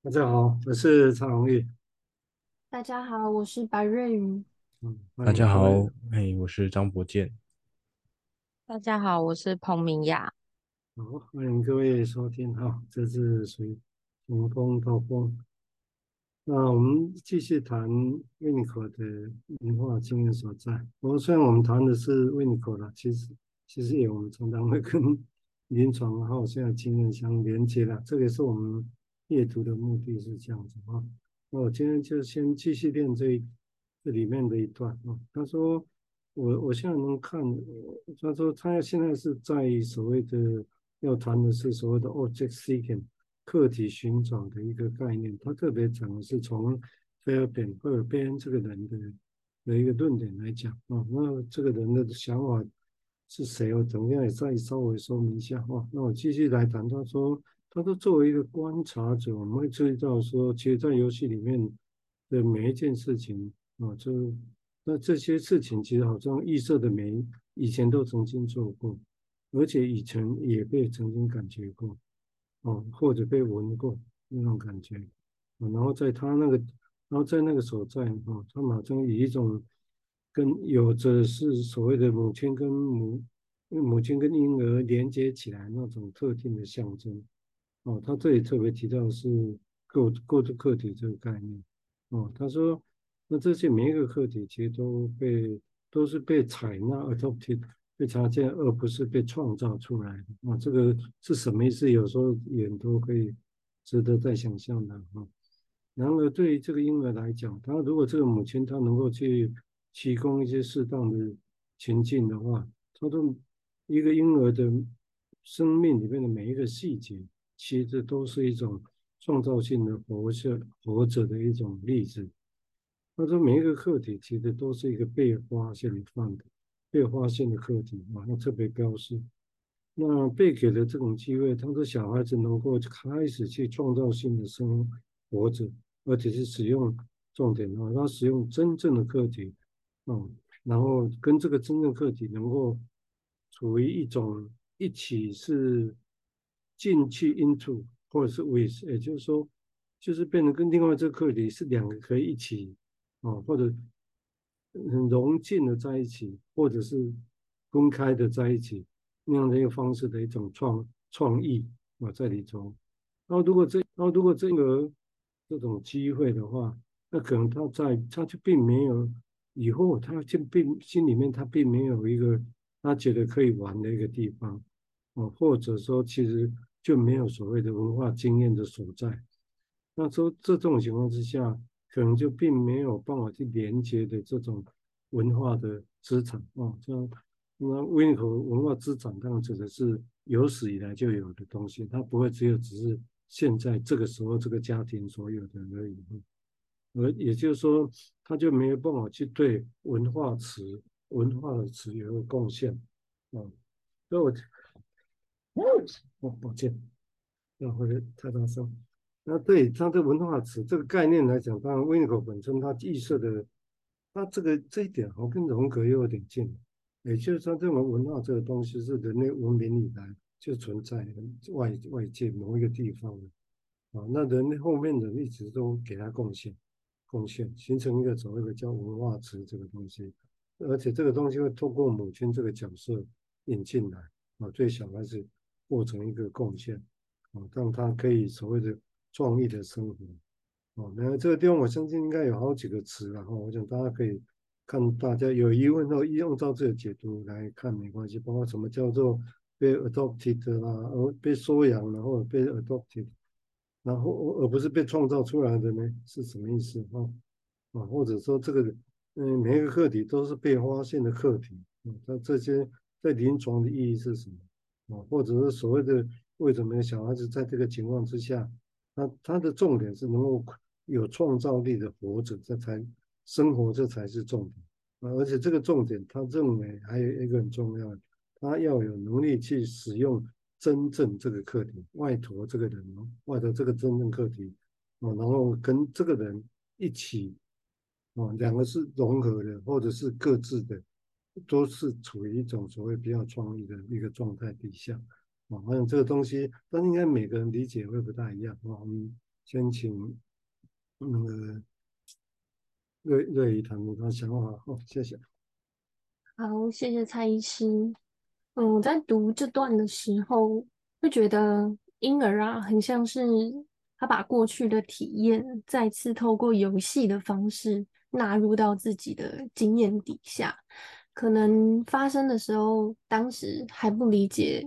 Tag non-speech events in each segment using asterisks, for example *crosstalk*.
大家好，我是曹荣玉。大家好，我是白瑞宇。嗯，大家好，嘿，我是张博健。大家好，我是彭明雅。好，欢迎各位收听哈，这是属于从风到风。那我们继续谈 Winnicott 的文化经验所在。不过虽然我们谈的是 Winnicott 啦，其实其实也我们常常会跟 *laughs* 临床还有现在经验相连接的，这个也是我们阅读的目的是这样子啊。那我今天就先继续念这这里面的一段啊。他说我我现在能看，他说他现在是在所谓的要谈的是所谓的 object seeking。客体寻找的一个概念，他特别讲的是从菲尔本赫尔边这个人的的一个论点来讲啊，那这个人的想法是谁？我等一下也再稍微说明一下啊。那我继续来谈，他说，他说作为一个观察者，我们会注意到说，其实，在游戏里面的每一件事情啊，就那这些事情其实好像预设的每以前都曾经做过，而且以前也被曾经感觉过。哦，或者被闻过那种感觉，啊然后在他那个，然后在那个所在，啊，他马上以一种跟有着是所谓的母亲跟母，母亲跟婴儿连接起来那种特定的象征，哦，他这里特别提到是构构筑客体这个概念，哦，他说那这些每一个客体其实都被都是被采纳 adopted。被查见，而不是被创造出来的啊！这个是什么意思？有时候也都可以值得再想象的啊。然而，对于这个婴儿来讲，他如果这个母亲她能够去提供一些适当的情境的话，他说一个婴儿的生命里面的每一个细节，其实都是一种创造性的活着活着的一种例子。他说每一个客体其实都是一个被发现的。被发现的课题然后特别标示。那被给的这种机会，他说小孩子能够开始去创造性的生活着，而且是使用重点啊，他使用真正的课题，嗯，然后跟这个真正课题能够处于一种一起是进去 into 或者是 with，也就是说，就是变得跟另外这个课题是两个可以一起啊，或者。很融进的在一起，或者是分开的在一起，那样的一个方式的一种创创意啊，在里头。然后如果这，然后如果这个这种机会的话，那可能他在他就并没有以后，他就并心里面他并没有一个他觉得可以玩的一个地方啊，或者说其实就没有所谓的文化经验的所在。那说这种情况之下。可能就并没有办法去连接的这种文化的资产啊，像那温和文化资产，当然指的是有史以来就有的东西，它不会只有只是现在这个时候这个家庭所有的而已。而也就是说，他就没有办法去对文化词、文化的词有个贡献啊。所以我，哦，抱歉，要回来太大声。那对他的文化词这个概念来讲，当然 Winnicott 本身它预设的，他这个这一点好跟荣格又有点近，也就是说，这种文化这个东西是人类文明以来就存在外外界某一个地方的。啊，那人类后面的一直都给他贡献贡献，形成一个所谓的叫文化词这个东西，而且这个东西会透过母亲这个角色引进来。啊，对小孩子过成一个贡献啊，让他可以所谓的。创意的生活，哦，那这个地方我相信应该有好几个词，然后我想大家可以看，大家有疑问后用照这个解读来看没关系，包括什么叫做被 adopted 啊，而被收养然后被 adopted，然后而不是被创造出来的呢，是什么意思啊？啊，或者说这个嗯，每一个课题都是被发现的课题，嗯，那这些在临床的意义是什么？啊，或者是所谓的为什么小孩子在这个情况之下？他他的重点是能够有创造力的活着，这才生活，这才是重点啊！而且这个重点，他认为还有一个很重要的，他要有能力去使用真正这个课题，外陀这个人，外头这个真正课题啊，然后跟这个人一起哦，两个是融合的，或者是各自的，都是处于一种所谓比较创意的一个状态底下。啊，好像这个东西，但应该每个人理解会不大一样啊。我们先请那个瑞瑞怡谈谈他想法。好，谢谢。好，谢谢蔡医师。嗯，我在读这段的时候，会觉得婴儿啊，很像是他把过去的体验再次透过游戏的方式纳入到自己的经验底下。可能发生的时候，当时还不理解，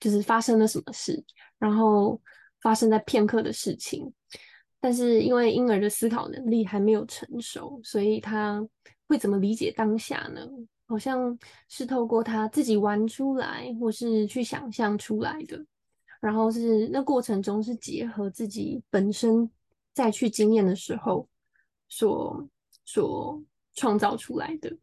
就是发生了什么事，然后发生在片刻的事情。但是因为婴儿的思考能力还没有成熟，所以他。会怎么理解当下呢？好像是透过他自己玩出来，或是去想象出来的，然后是那过程中是结合自己本身再去经验的时候所所创造出来的。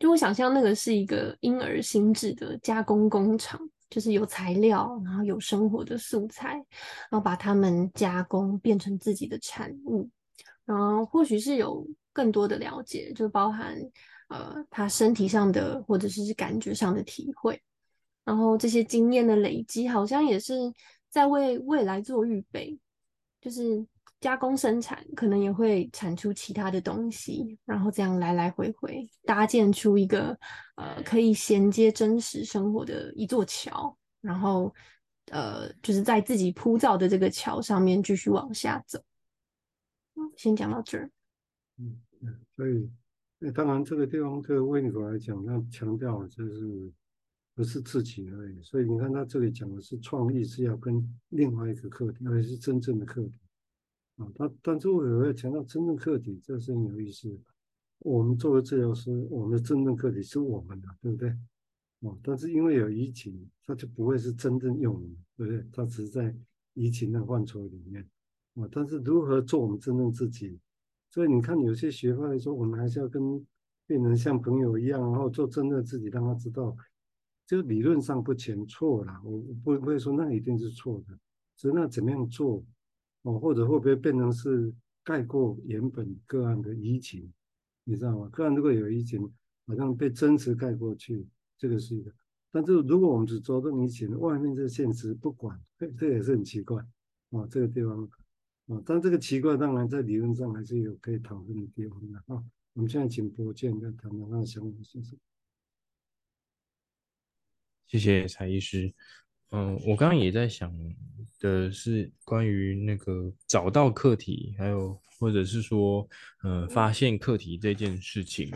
就我想象那个是一个婴儿心智的加工工厂，就是有材料，然后有生活的素材，然后把它们加工变成自己的产物，然后或许是有。更多的了解，就包含呃他身体上的或者是感觉上的体会，然后这些经验的累积，好像也是在为未来做预备，就是加工生产，可能也会产出其他的东西，然后这样来来回回搭建出一个呃可以衔接真实生活的一座桥，然后呃就是在自己铺造的这个桥上面继续往下走。先讲到这儿。嗯，所以，那当然这个地方对维尼口来讲，那强调就是不是自己而已。所以你看他这里讲的是创意是要跟另外一个课题，而是真正的课题啊。他但是我也要强调真正课题，这是很有意思的。我们作为治疗师，我们的真正课题是我们的，对不对？啊，但是因为有疫情，他就不会是真正用的，对不对？他只是在疫情的范畴里面啊。但是如何做我们真正自己？所以你看，有些学派说，我们还是要跟病人像朋友一样，然后做真的自己，让他知道，就理论上不全错了。我不会不会说那一定是错的，只是那怎么样做哦，或者会不会变成是盖过原本个案的移情，你知道吗？个案如果有移情，好像被真实盖过去，这个是一个。但是如果我们只着重移情，外面这现实不管，这也是很奇怪啊，这个地方。啊，但这个奇怪，当然在理论上还是有可以讨论的地方的啊。我们现在请博建再谈谈他的想法，谢谢。谢谢蔡医师。嗯，我刚刚也在想的是关于那个找到课题，还有或者是说，呃，发现课题这件事情，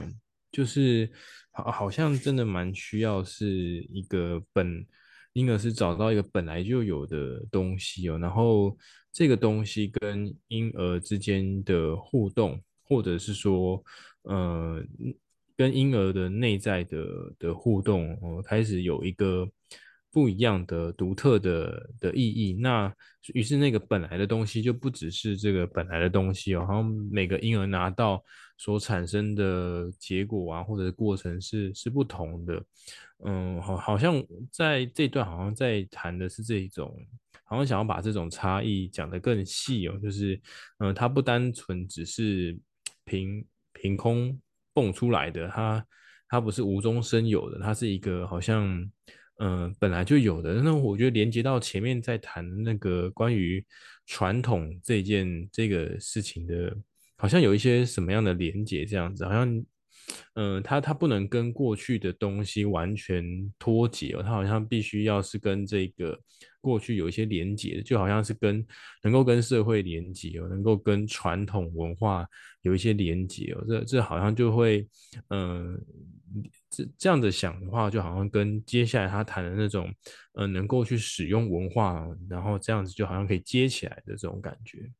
就是好，好像真的蛮需要是一个本，婴儿是找到一个本来就有的东西哦，然后。这个东西跟婴儿之间的互动，或者是说，呃，跟婴儿的内在的的互动，呃，开始有一个不一样的独特的的意义。那于是那个本来的东西就不只是这个本来的东西哦，好像每个婴儿拿到所产生的结果啊，或者过程是是不同的。嗯，好，好像在这段好像在谈的是这一种。好像想要把这种差异讲得更细哦，就是，嗯、它不单纯只是凭凭空蹦出来的，它它不是无中生有的，它是一个好像，嗯、本来就有的。那我觉得连接到前面在谈那个关于传统这件这个事情的，好像有一些什么样的连接这样子，好像。嗯，他他不能跟过去的东西完全脱节哦，他好像必须要是跟这个过去有一些连接，就好像是跟能够跟社会连接哦，能够跟传统文化有一些连接哦，这这好像就会，嗯，这这样子想的话，就好像跟接下来他谈的那种，呃，能够去使用文化，然后这样子就好像可以接起来的这种感觉。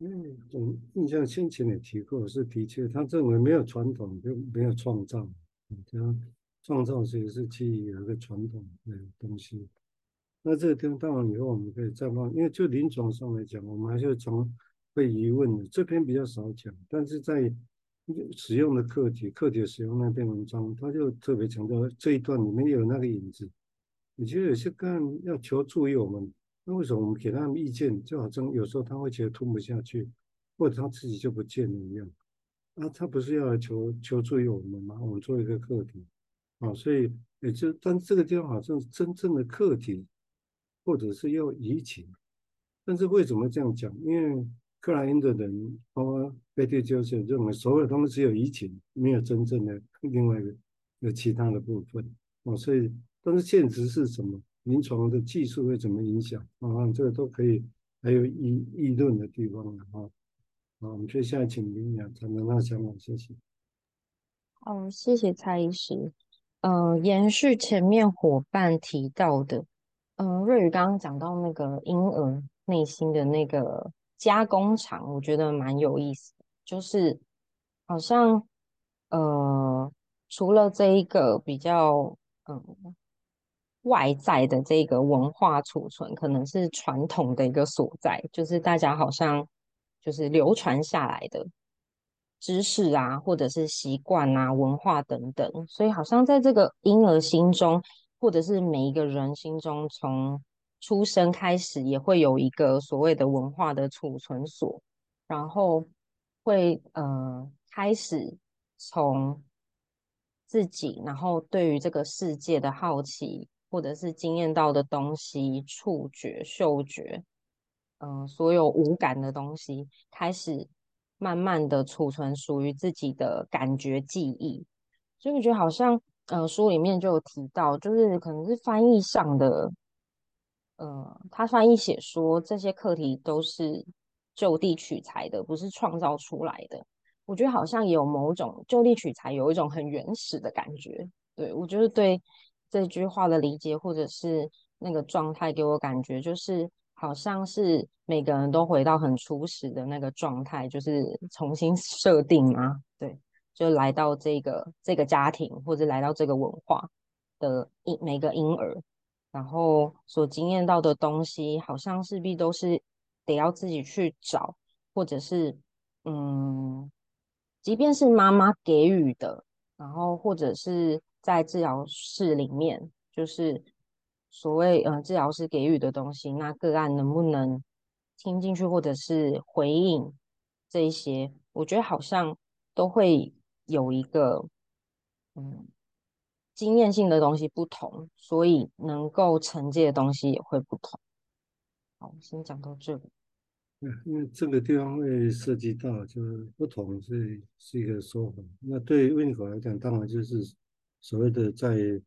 嗯，我印象先前也提过，是的确，他认为没有传统就没有创造，他创造其实是基于有一个传统的东西。那这个地方当然以后我们可以再放，因为就临床上来讲，我们还是从被疑问的，这篇比较少讲，但是在使用的课题、课题使用那篇文章，他就特别强调这一段里面有那个影子。你觉得有些个案要求助于我们。那为什么我们给他们意见，就好像有时候他会觉得吞不下去，或者他自己就不见了一样？啊，他不是要来求求助于我们吗？我们做一个课题，啊，所以也就，但这个地方好像真正的课题，或者是要移情。但是为什么这样讲？因为克莱因的人，包括贝蒂就是认为，所有东西只有移情，没有真正的另外一个有其他的部分哦。所以，但是现实是什么？临床的技术会怎么影响啊？这个都可以还有议议论的地方的哈。好，我们接下来请明雅谈谈那想法，谢谢。哦，谢谢蔡医师。呃，延续前面伙伴提到的，嗯、呃，瑞宇刚刚讲到那个婴儿内心的那个加工厂，我觉得蛮有意思。就是好像呃，除了这一个比较嗯、外在的这个文化储存，可能是传统的一个所在，就是大家好像。就是流传下来的知识啊，或者是习惯啊、文化等等，所以好像在这个婴儿心中，或者是每一个人心中，从出生开始也会有一个所谓的文化的储存所，然后会呃开始从自己，然后对于这个世界的好奇，或者是经验到的东西，触觉、嗅觉。嗯、所有无感的东西开始慢慢的储存属于自己的感觉记忆，所以我觉得好像，呃，书里面就有提到，就是可能是翻译上的，呃，他翻译写说这些课题都是就地取材的，不是创造出来的。我觉得好像有某种就地取材，有一种很原始的感觉。对，我觉得对这句话的理解，或者是那个状态，给我感觉就是。好像是每个人都回到很初始的那个状态，就是重新设定啊，对，就来到这个这个家庭或者来到这个文化的婴每个婴儿，然后所经验到的东西，好像势必都是得要自己去找，或者是嗯，即便是妈妈给予的，然后或者是在治疗室里面，就是。所谓嗯、治疗师给予的东西，那个案能不能听进去，或者是回应这一些，我觉得好像都会有一个嗯经验性的东西不同，所以能够承接的东西也会不同。好，先讲到这里。因为这个地方会涉及到，就是不同是是一个说法。那对于温尼口来讲，当然就是所谓的在。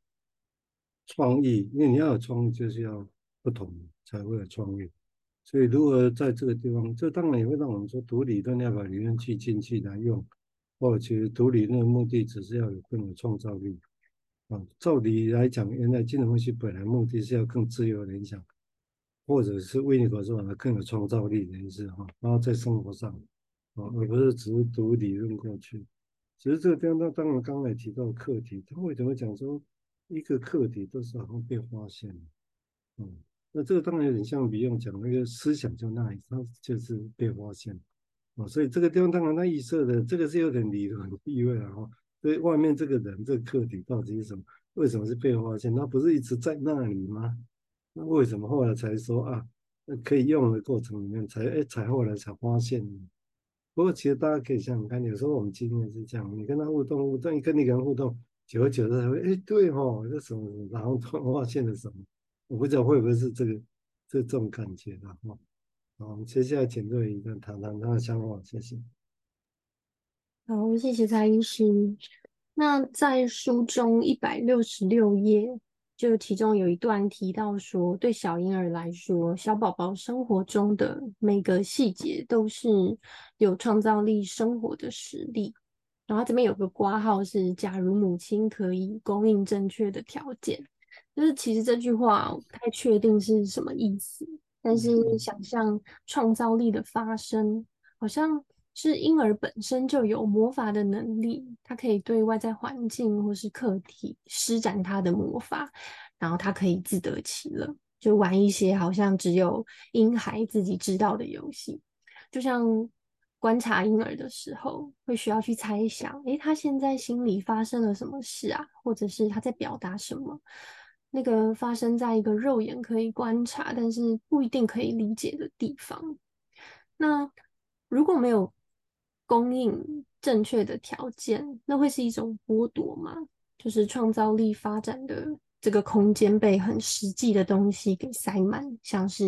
创意，因为你要有创意，就是要不同才会有创意。所以，如何在这个地方，这当然也会让我们说读理论要把理论去进去来用。或者其实读理论的目的只是要有更有创造力。啊，照理来讲，原来金融分析本来目的是要更自由联想，或者是为你所说的更有创造力的意思哈。然后在生活上，啊，而不是只是读理论过去。其实这个地方，当然刚才提到课题，他为什么讲说？一个课题都是好像被发现，嗯，那这个当然有点像不用讲那个思想就那里，它就是被发现，哦，所以这个地方当然他预设的这个是有点理论意味啊，所以外面这个人这个课题到底是什么？为什么是被发现？他不是一直在那里吗？那为什么后来才说啊？那可以用的过程里面才哎才后来才发现？不过其实大家可以想想看，有时候我们经验是这样，你跟他互动互动，你跟你跟人互动。久而久之才会，哎，对哦，这什么？然后突然发现了什么？我不知道会不会是这个这这种感觉的哈。好，接下来请瑞宇谈谈他的想法，谢谢。好，谢谢蔡医师。那在书中一百六十六页，就其中有一段提到说，对小婴儿来说，小宝宝生活中的每个细节都是有创造力生活的实例。然后这边有个括号是，假如母亲可以供应正确的条件，就是其实这句话我不太确定是什么意思，但是想象创造力的发生，好像是婴儿本身就有魔法的能力，他可以对外在环境或是客体施展他的魔法，然后他可以自得其乐，就玩一些好像只有婴孩自己知道的游戏，就像。观察婴儿的时候，会需要去猜想，诶，他现在心里发生了什么事啊？或者是他在表达什么？那个发生在一个肉眼可以观察，但是不一定可以理解的地方。那如果没有供应正确的条件，那会是一种剥夺吗？就是创造力发展的这个空间被很实际的东西给塞满，像是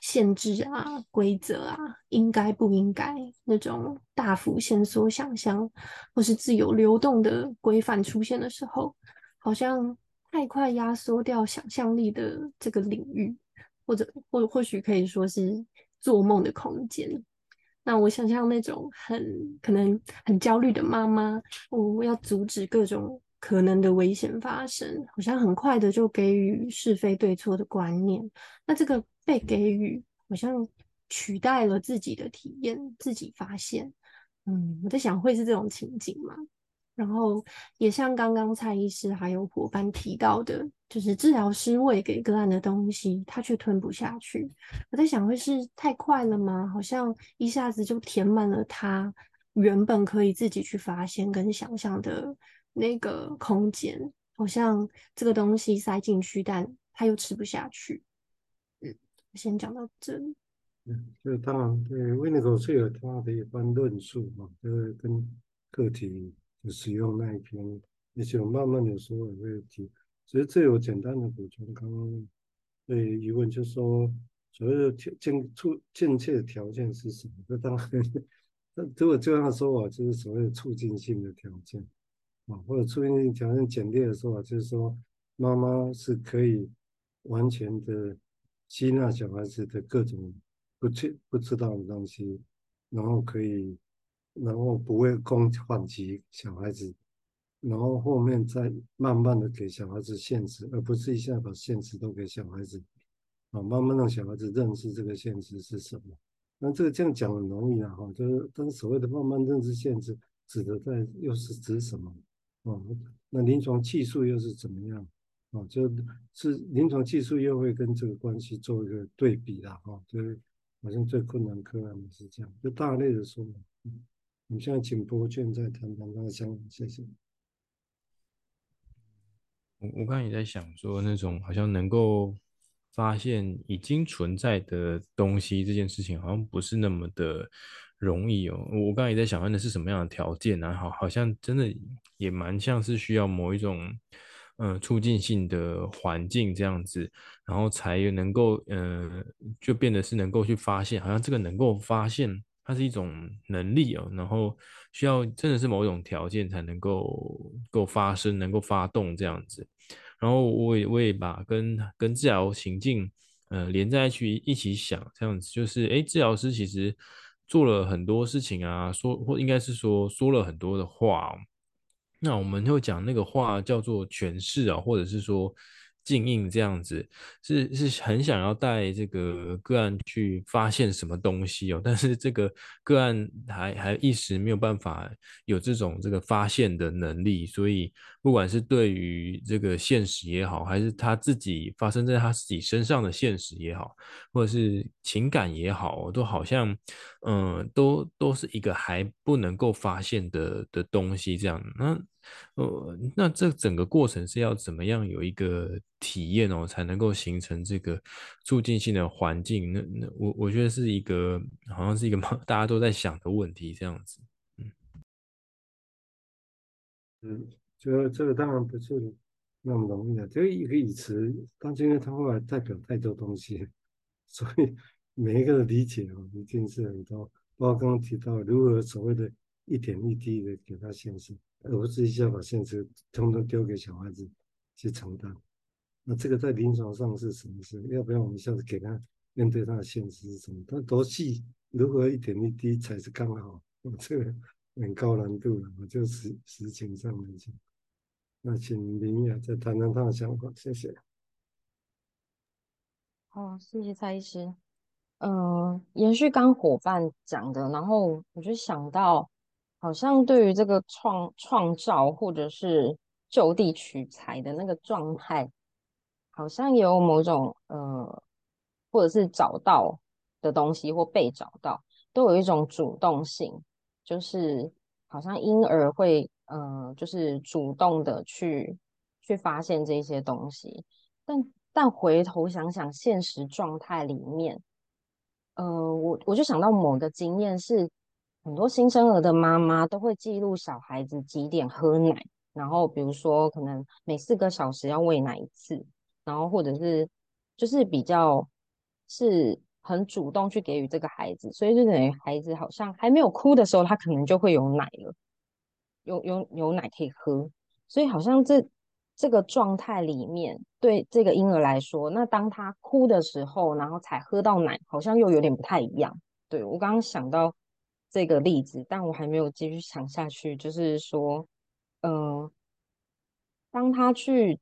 限制啊、规则啊、应该不应该那种大幅限缩想象，或是自由流动的规范出现的时候，好像太快压缩掉想象力的这个领域，或者或或许可以说是做梦的空间。那我想象那种很可能很焦虑的妈妈，我要阻止各种。可能的危险发生，好像很快的就给予是非对错的观念。那这个被给予，好像取代了自己的体验，自己发现。嗯，我在想会是这种情景吗？然后也像刚刚蔡医师还有伙伴提到的，就是治疗师喂给个案的东西，他却吞不下去。我在想会是太快了吗？好像一下子就填满了他原本可以自己去发现跟想象的。那个空间好像这个东西塞进去，但他又吃不下去。嗯，先讲到这里。嗯，就当然对，Winnicott 是有他的一番论述嘛，就是跟个体的使用那一篇，而且我慢慢的说也会提。其实这有简单的补充，刚刚对疑问就是说，所谓的条件促间接的条件是什么？那当然，那如果这样说啊，就是所谓的促进性的条件。啊，或者促进性条件简略的说法，就是说，妈妈是可以完全的吸纳小孩子的各种不确不知道的东西，然后可以，然后不会攻反击小孩子，然后后面再慢慢的给小孩子限制，而不是一下把限制都给小孩子，啊，慢慢让小孩子认识这个限制是什么。那这个这样讲很容易啊，哈，就是但是所谓的慢慢认识限制，指的在又是指什么？哦，那临床技术又是怎么样？哦，就是临床技术又会跟这个关系做一个对比啦。哈、就是好像最困难个案是这样，就大类的说。嗯，我们现在请柏俊再谈谈他的想法，谢谢。我我刚才也在想说，那种好像能够发现已经存在的东西这件事情，好像不是那么的。容易哦，我刚才也在想，问的是什么样的条件呢？好，好像真的也蛮像是需要某一种，嗯、促进性的环境这样子，然后才能够，嗯、就变得是能够去发现，好像这个能够发现，它是一种能力哦，然后需要真的是某种条件才能够够发生，能够发动这样子。然后我也我也把跟跟治疗情境，呃，连在一起一起想，这样子就是，诶，治疗师其实。做了很多事情啊，说或应该是说说了很多的话，那我们就讲那个话叫做诠释啊，或者是说。静应这样子是是很想要带这个个案去发现什么东西哦，但是这个个案还还一时没有办法有这种这个发现的能力，所以不管是对于这个现实也好，还是他自己发生在他自己身上的现实也好，或者是情感也好，都好像嗯，都都是一个还不能够发现的的东西这样。那呃，那这整个过程是要怎么样有一个体验哦，才能够形成这个促进性的环境？那那我我觉得是一个，好像是一个 *laughs* 大家都在想的问题这样子。嗯，嗯，这这个当然不是那么容易的。这一个语词，但因为它后来代表太多东西，*laughs* 所以每一个的理解哦，一定是很多。包括刚刚提到如何所谓的一点一滴的给他现实。而不是一下把现实通通丢给小孩子去承担，那这个在临床上是什么事？要不要我们下子给他面对他的现实是什么？他多细，如何一点一滴才是刚好？我这个很高难度了，我就实实情上来讲。那请林雅再谈谈他的想法，谢谢。好，谢谢蔡医师。嗯、呃，延续刚伙伴讲的，然后我就想到。好像对于这个创创造或者是就地取材的那个状态，好像有某种呃，或者是找到的东西或被找到，都有一种主动性，就是好像婴儿会呃，就是主动的去去发现这些东西。但但回头想想现实状态里面，呃，我我就想到某个经验是。很多新生儿的妈妈都会记录小孩子几点喝奶，然后比如说可能每四个小时要喂奶一次，然后或者是就是比较是很主动去给予这个孩子，所以就等于孩子好像还没有哭的时候，他可能就会有奶了，有有有奶可以喝，所以好像这这个状态里面对这个婴儿来说，那当他哭的时候，然后才喝到奶，好像又有点不太一样。对，我刚刚想到这个例子，但我还没有继续想下去，就是说。嗯、当他去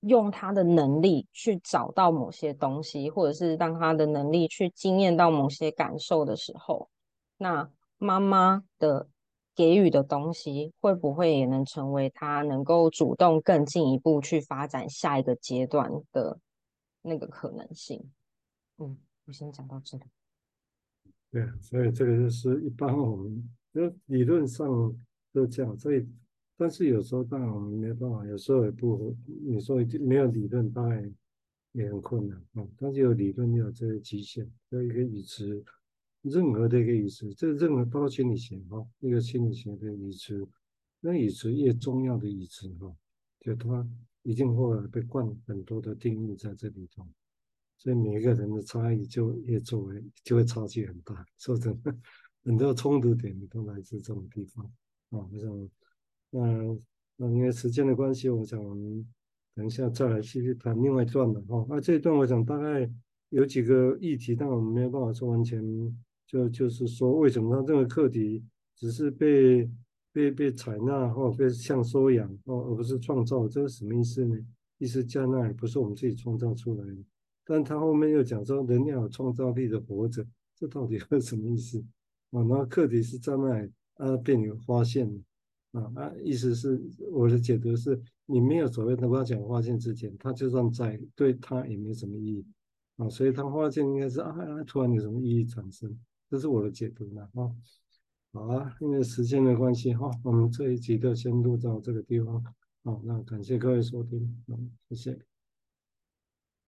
用他的能力去找到某些东西，或者是当他的能力去经验到某些感受的时候，那妈妈的给予的东西会不会也能成为他能够主动更进一步去发展下一个阶段的那个可能性？嗯，我先讲到这里。对，所以这个就是一般我们就理论上都这样，所以。但是有时候当然我们没办法，有时候也不，你说没有理论当然也很困难啊。但是有理论也有这个极限，有一个语词，任何的一个语词，这任何包括心理学哈，一个心理学的语词，那语词越重要的语词哈，就它一定会被灌很多的定义在这里头，所以每一个人的差异就越作为就会差距很大，说真的，很多冲突点都来自这种地方啊，我想？那那因为时间的关系，我想我们等一下再来继续谈另外一段的哈。那这一段我想大概有几个议题，但我们没有办法说完全。就就是说，为什么他这个课题只是被被被采纳或被像收养哦，而不是创造？这是什么意思呢？意思加纳也不是我们自己创造出来的。但他后面又讲说，人要有创造力的活着，这到底是什么意思？啊，那课题是在那啊，便有发现。啊啊，意思是我的解读是，你没有所谓的发讲发现之前，他就算在，对他也没什么意义啊，所以他发现应该是啊，突然有什么意义产生，这是我的解读呢啊。好啊，因为时间的关系哈，我们这一集就先录到这个地方，好，那感谢各位收听，嗯，谢谢。